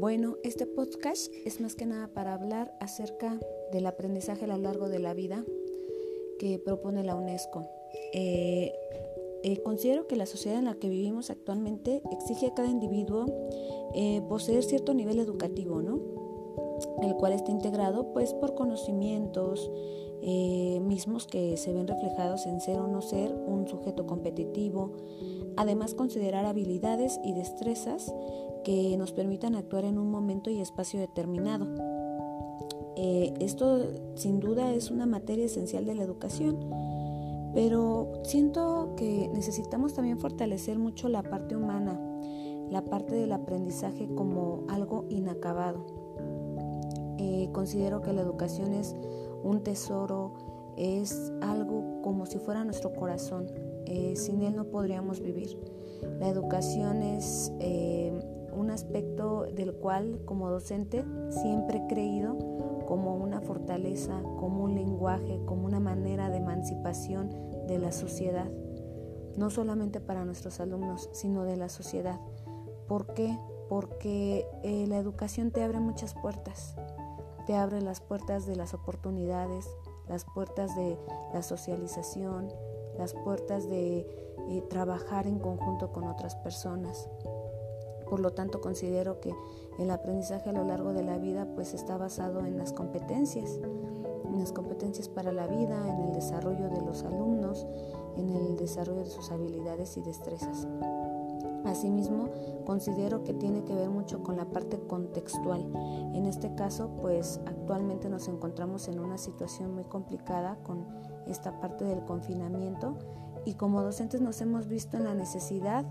Bueno, este podcast es más que nada para hablar acerca del aprendizaje a lo largo de la vida que propone la UNESCO. Eh, eh, considero que la sociedad en la que vivimos actualmente exige a cada individuo eh, poseer cierto nivel educativo, ¿no? El cual está integrado pues por conocimientos mismos que se ven reflejados en ser o no ser un sujeto competitivo, además considerar habilidades y destrezas que nos permitan actuar en un momento y espacio determinado. Eh, esto sin duda es una materia esencial de la educación, pero siento que necesitamos también fortalecer mucho la parte humana, la parte del aprendizaje como algo inacabado. Eh, considero que la educación es un tesoro, es algo como si fuera nuestro corazón. Eh, sin él no podríamos vivir. La educación es un aspecto del cual como docente siempre he creído como una fortaleza, como un lenguaje, como una manera de emancipación de la sociedad, no solamente para nuestros alumnos, sino de la sociedad. ¿Por qué? Porque eh, la educación te abre muchas puertas, te abre las puertas de las oportunidades, las puertas de la socialización, las puertas de eh, trabajar en conjunto con otras personas. Por lo tanto, considero que el aprendizaje a lo largo de la vida pues está basado en las competencias, en las competencias para la vida, en el desarrollo de los alumnos, en el desarrollo de sus habilidades y destrezas. Asimismo, considero que tiene que ver mucho con la parte contextual. En este caso, pues actualmente nos encontramos en una situación muy complicada con esta parte del confinamiento y como docentes nos hemos visto en la necesidad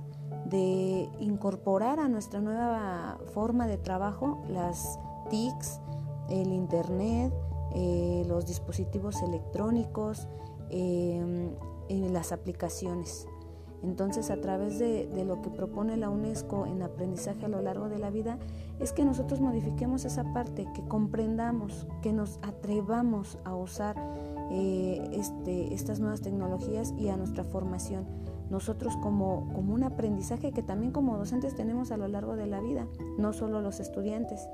de incorporar a nuestra nueva forma de trabajo las TICs, el Internet, eh, los dispositivos electrónicos, em, las aplicaciones. Entonces, a través de, lo que propone la UNESCO en aprendizaje a lo largo de la vida, es que nosotros modifiquemos esa parte, que comprendamos, que nos atrevamos a usar eh, este, estas nuevas tecnologías y a nuestra formación nosotros como, un aprendizaje que también como docentes tenemos a lo largo de la vida, no solo los estudiantes.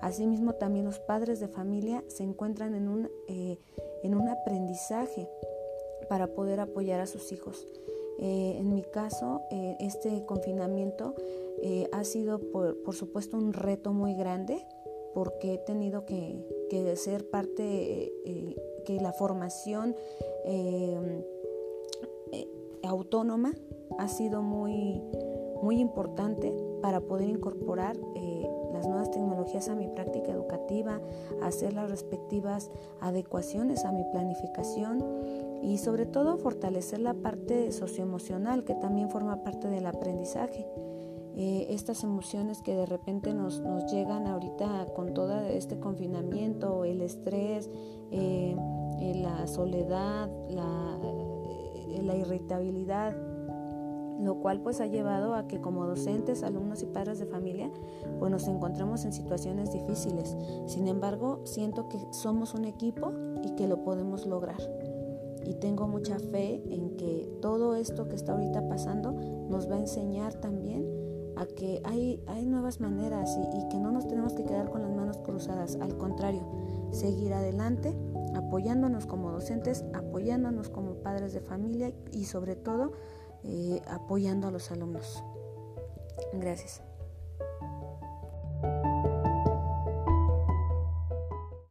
Asimismo, también los padres de familia se encuentran en un, eh, en un aprendizaje para poder apoyar a sus hijos. Eh, en mi caso, eh, este confinamiento ha sido, por, supuesto, un reto muy grande porque he tenido que, que ser parte, que la formación autónoma ha sido muy, muy importante para poder incorporar eh, las nuevas tecnologías a mi práctica educativa, hacer las respectivas adecuaciones a mi planificación y sobre todo fortalecer la parte socioemocional que también forma parte del aprendizaje. Eh, estas emociones que de repente nos, nos, llegan ahorita con todo este confinamiento, el estrés, eh, la soledad, la, la irritabilidad, lo cual pues ha llevado a que como docentes, alumnos y padres de familia, pues nos encontremos en situaciones difíciles. Sin embargo, siento que somos un equipo y que lo podemos lograr. Y tengo mucha fe en que todo esto que está ahorita pasando nos va a enseñar también a que hay, hay nuevas maneras y, que no nos tenemos que quedar con las manos cruzadas. Al contrario, seguir adelante apoyándonos como docentes, apoyándonos como padres de familia y sobre todo eh, apoyando a los alumnos. Gracias.